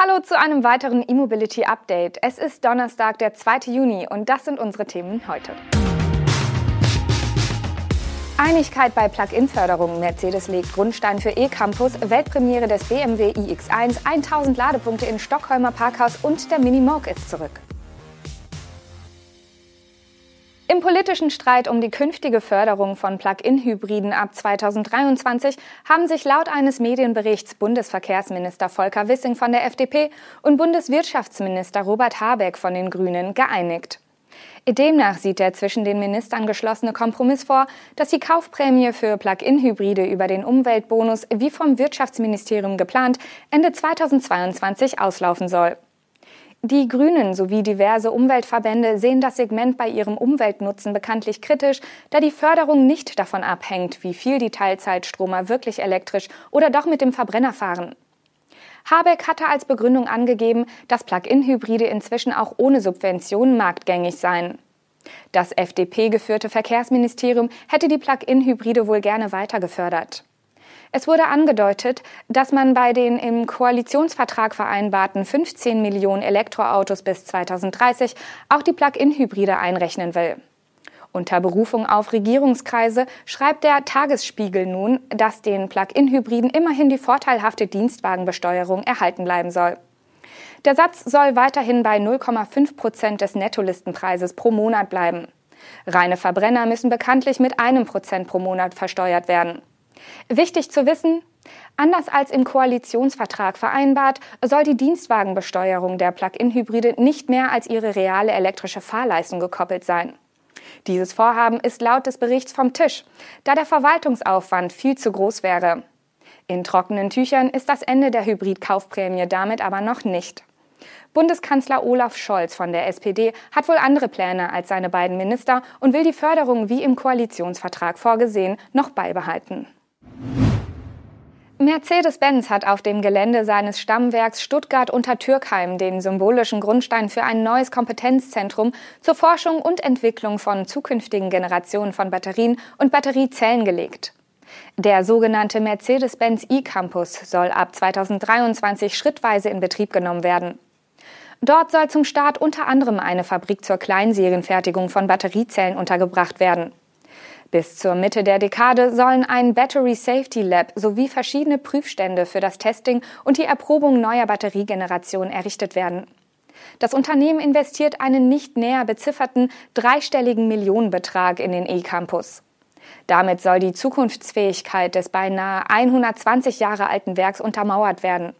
Hallo zu einem weiteren E-Mobility Update. Es ist Donnerstag, der 2. Juni und das sind unsere Themen heute. Einigkeit bei Plug-in-Förderung. Mercedes legt Grundstein für E-Campus, Weltpremiere des BMW iX1, 1000 Ladepunkte in Stockholmer Parkhaus und der Mini-Moog ist zurück. Im politischen Streit um die künftige Förderung von Plug-in-Hybriden ab 2023 haben sich laut eines Medienberichts Bundesverkehrsminister Volker Wissing von der FDP und Bundeswirtschaftsminister Robert Habeck von den Grünen geeinigt. Demnach sieht der zwischen den Ministern geschlossene Kompromiss vor, dass die Kaufprämie für Plug-in-Hybride über den Umweltbonus wie vom Wirtschaftsministerium geplant Ende 2022 auslaufen soll. Die Grünen sowie diverse Umweltverbände sehen das Segment bei ihrem Umweltnutzen bekanntlich kritisch, da die Förderung nicht davon abhängt, wie viel die Teilzeitstromer wirklich elektrisch oder doch mit dem Verbrenner fahren. Habeck hatte als Begründung angegeben, dass Plug-in-Hybride inzwischen auch ohne Subventionen marktgängig seien. Das FDP-geführte Verkehrsministerium hätte die Plug-in-Hybride wohl gerne weiter gefördert. Es wurde angedeutet, dass man bei den im Koalitionsvertrag vereinbarten 15 Millionen Elektroautos bis 2030 auch die Plug-in-Hybride einrechnen will. Unter Berufung auf Regierungskreise schreibt der Tagesspiegel nun, dass den Plug-in-Hybriden immerhin die vorteilhafte Dienstwagenbesteuerung erhalten bleiben soll. Der Satz soll weiterhin bei 0,5 Prozent des Nettolistenpreises pro Monat bleiben. Reine Verbrenner müssen bekanntlich mit einem Prozent pro Monat versteuert werden. Wichtig zu wissen, anders als im Koalitionsvertrag vereinbart, soll die Dienstwagenbesteuerung der Plug-in-Hybride nicht mehr als ihre reale elektrische Fahrleistung gekoppelt sein. Dieses Vorhaben ist laut des Berichts vom Tisch, da der Verwaltungsaufwand viel zu groß wäre. In trockenen Tüchern ist das Ende der Hybridkaufprämie damit aber noch nicht. Bundeskanzler Olaf Scholz von der SPD hat wohl andere Pläne als seine beiden Minister und will die Förderung wie im Koalitionsvertrag vorgesehen noch beibehalten. Mercedes-Benz hat auf dem Gelände seines Stammwerks Stuttgart unter Türkheim den symbolischen Grundstein für ein neues Kompetenzzentrum zur Forschung und Entwicklung von zukünftigen Generationen von Batterien und Batteriezellen gelegt. Der sogenannte Mercedes-Benz e-Campus soll ab 2023 schrittweise in Betrieb genommen werden. Dort soll zum Start unter anderem eine Fabrik zur Kleinserienfertigung von Batteriezellen untergebracht werden. Bis zur Mitte der Dekade sollen ein Battery Safety Lab sowie verschiedene Prüfstände für das Testing und die Erprobung neuer Batteriegenerationen errichtet werden. Das Unternehmen investiert einen nicht näher bezifferten dreistelligen Millionenbetrag in den E-Campus. Damit soll die Zukunftsfähigkeit des beinahe 120 Jahre alten Werks untermauert werden.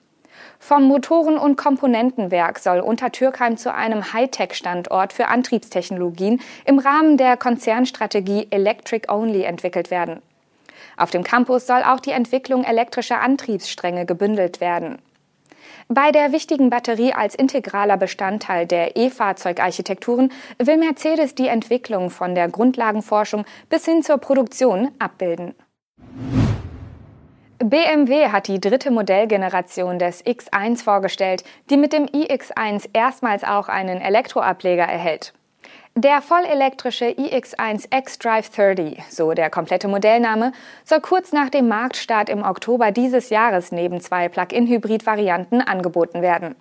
Vom Motoren- und Komponentenwerk soll Untertürkheim zu einem Hightech-Standort für Antriebstechnologien im Rahmen der Konzernstrategie Electric Only entwickelt werden. Auf dem Campus soll auch die Entwicklung elektrischer Antriebsstränge gebündelt werden. Bei der wichtigen Batterie als integraler Bestandteil der E-Fahrzeugarchitekturen will Mercedes die Entwicklung von der Grundlagenforschung bis hin zur Produktion abbilden. BMW hat die dritte Modellgeneration des X1 vorgestellt, die mit dem iX1 erstmals auch einen Elektroableger erhält. Der vollelektrische iX1 xDrive 30, so der komplette Modellname, soll kurz nach dem Marktstart im Oktober dieses Jahres neben zwei Plug-in-Hybrid-Varianten angeboten werden.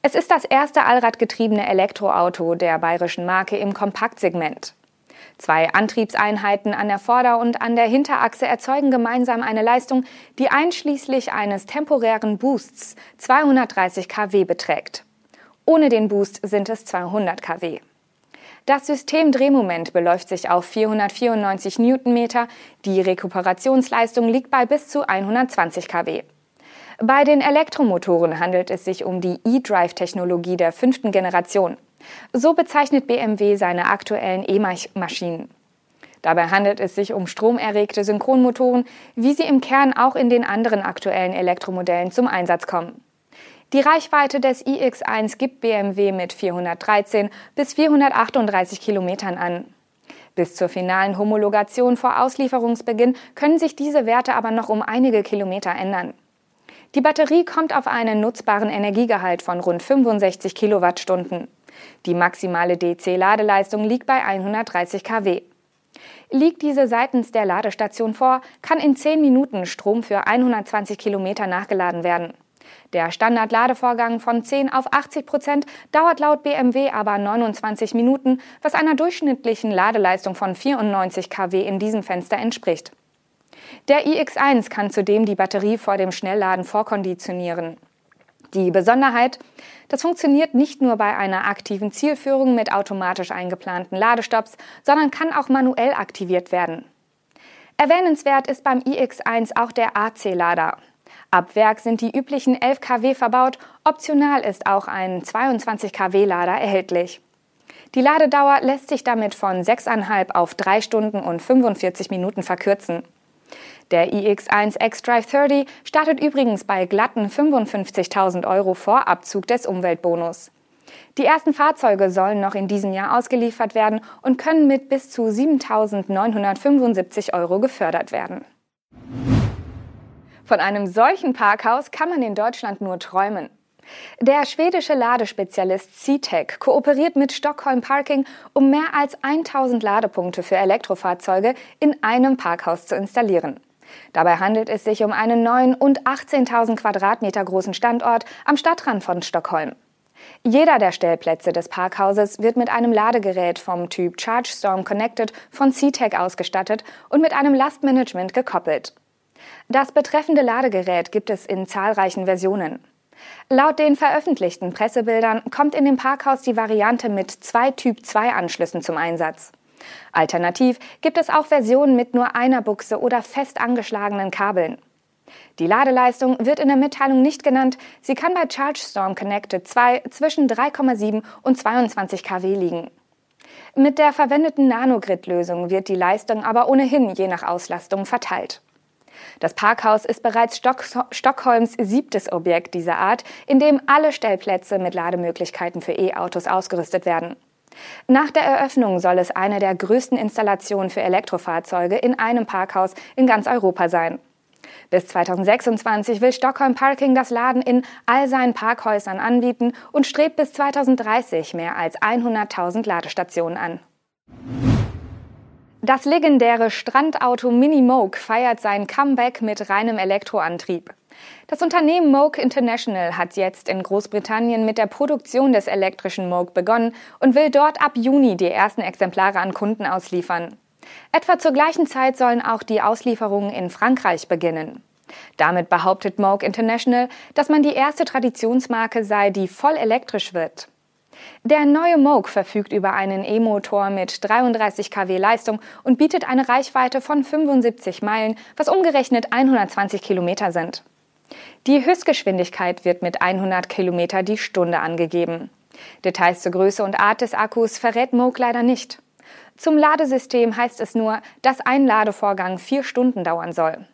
Es ist das erste allradgetriebene Elektroauto der bayerischen Marke im Kompaktsegment. Zwei Antriebseinheiten an der Vorder- und an der Hinterachse erzeugen gemeinsam eine Leistung, die einschließlich eines temporären Boosts 230 kW beträgt. Ohne den Boost sind es 200 kW. Das Systemdrehmoment beläuft sich auf 494 Newtonmeter, die Rekuperationsleistung liegt bei bis zu 120 kW. Bei den Elektromotoren handelt es sich um die E-Drive-Technologie der fünften Generation. So bezeichnet BMW seine aktuellen E-Maschinen. Dabei handelt es sich um stromerregte Synchronmotoren, wie sie im Kern auch in den anderen aktuellen Elektromodellen zum Einsatz kommen. Die Reichweite des iX1 gibt BMW mit 413 bis 438 Kilometern an. Bis zur finalen Homologation vor Auslieferungsbeginn können sich diese Werte aber noch um einige Kilometer ändern. Die Batterie kommt auf einen nutzbaren Energiegehalt von rund 65 Kilowattstunden. Die maximale DC-Ladeleistung liegt bei 130 kW. Liegt diese seitens der Ladestation vor, kann in 10 Minuten Strom für 120 Kilometer nachgeladen werden. Der Standardladevorgang von 10 auf 80 Prozent dauert laut BMW aber 29 Minuten, was einer durchschnittlichen Ladeleistung von 94 kW in diesem Fenster entspricht. Der iX1 kann zudem die Batterie vor dem Schnellladen vorkonditionieren. Die Besonderheit, das funktioniert nicht nur bei einer aktiven Zielführung mit automatisch eingeplanten Ladestops, sondern kann auch manuell aktiviert werden. Erwähnenswert ist beim iX1 auch der AC-Lader. Ab Werk sind die üblichen 11 kW verbaut, optional ist auch ein 22 kW Lader erhältlich. Die Ladedauer lässt sich damit von 6,5 auf 3 Stunden und 45 Minuten verkürzen. Der iX1 xDrive 30 startet übrigens bei glatten 55.000 Euro vor Abzug des Umweltbonus. Die ersten Fahrzeuge sollen noch in diesem Jahr ausgeliefert werden und können mit bis zu 7.975 Euro gefördert werden. Von einem solchen Parkhaus kann man in Deutschland nur träumen. Der schwedische Ladespezialist CTEC kooperiert mit Stockholm Parking, um mehr als 1000 Ladepunkte für Elektrofahrzeuge in einem Parkhaus zu installieren. Dabei handelt es sich um einen neuen und 18.000 Quadratmeter großen Standort am Stadtrand von Stockholm. Jeder der Stellplätze des Parkhauses wird mit einem Ladegerät vom Typ ChargeStorm Connected von CTEC ausgestattet und mit einem Lastmanagement gekoppelt. Das betreffende Ladegerät gibt es in zahlreichen Versionen. Laut den veröffentlichten Pressebildern kommt in dem Parkhaus die Variante mit zwei Typ-2-Anschlüssen zum Einsatz. Alternativ gibt es auch Versionen mit nur einer Buchse oder fest angeschlagenen Kabeln. Die Ladeleistung wird in der Mitteilung nicht genannt. Sie kann bei ChargeStorm Connected 2 zwischen 3,7 und 22 kW liegen. Mit der verwendeten Nanogrid-Lösung wird die Leistung aber ohnehin je nach Auslastung verteilt. Das Parkhaus ist bereits Stock Stockholms siebtes Objekt dieser Art, in dem alle Stellplätze mit Lademöglichkeiten für E-Autos ausgerüstet werden. Nach der Eröffnung soll es eine der größten Installationen für Elektrofahrzeuge in einem Parkhaus in ganz Europa sein. Bis 2026 will Stockholm Parking das Laden in all seinen Parkhäusern anbieten und strebt bis 2030 mehr als 100.000 Ladestationen an. Das legendäre Strandauto Mini Moke feiert sein Comeback mit reinem Elektroantrieb. Das Unternehmen Moke International hat jetzt in Großbritannien mit der Produktion des elektrischen Moke begonnen und will dort ab Juni die ersten Exemplare an Kunden ausliefern. Etwa zur gleichen Zeit sollen auch die Auslieferungen in Frankreich beginnen. Damit behauptet Moke International, dass man die erste Traditionsmarke sei, die voll elektrisch wird. Der neue Moog verfügt über einen E-Motor mit 33 kW Leistung und bietet eine Reichweite von 75 Meilen, was umgerechnet 120 Kilometer sind. Die Höchstgeschwindigkeit wird mit 100 Kilometer die Stunde angegeben. Details zur Größe und Art des Akkus verrät Moog leider nicht. Zum Ladesystem heißt es nur, dass ein Ladevorgang vier Stunden dauern soll.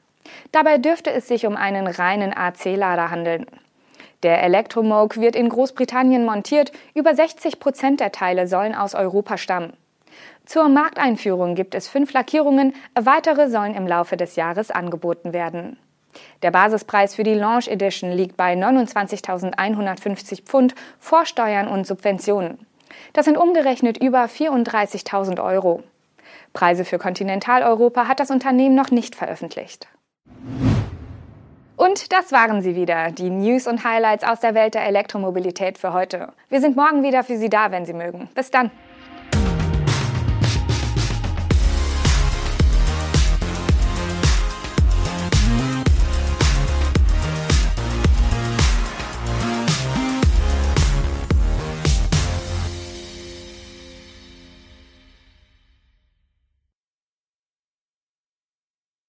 Dabei dürfte es sich um einen reinen AC-Lader handeln. Der Elektromoke wird in Großbritannien montiert, über 60 Prozent der Teile sollen aus Europa stammen. Zur Markteinführung gibt es fünf Lackierungen, weitere sollen im Laufe des Jahres angeboten werden. Der Basispreis für die Launch Edition liegt bei 29.150 Pfund vor Steuern und Subventionen. Das sind umgerechnet über 34.000 Euro. Preise für Kontinentaleuropa hat das Unternehmen noch nicht veröffentlicht. Und das waren sie wieder, die News und Highlights aus der Welt der Elektromobilität für heute. Wir sind morgen wieder für Sie da, wenn Sie mögen. Bis dann.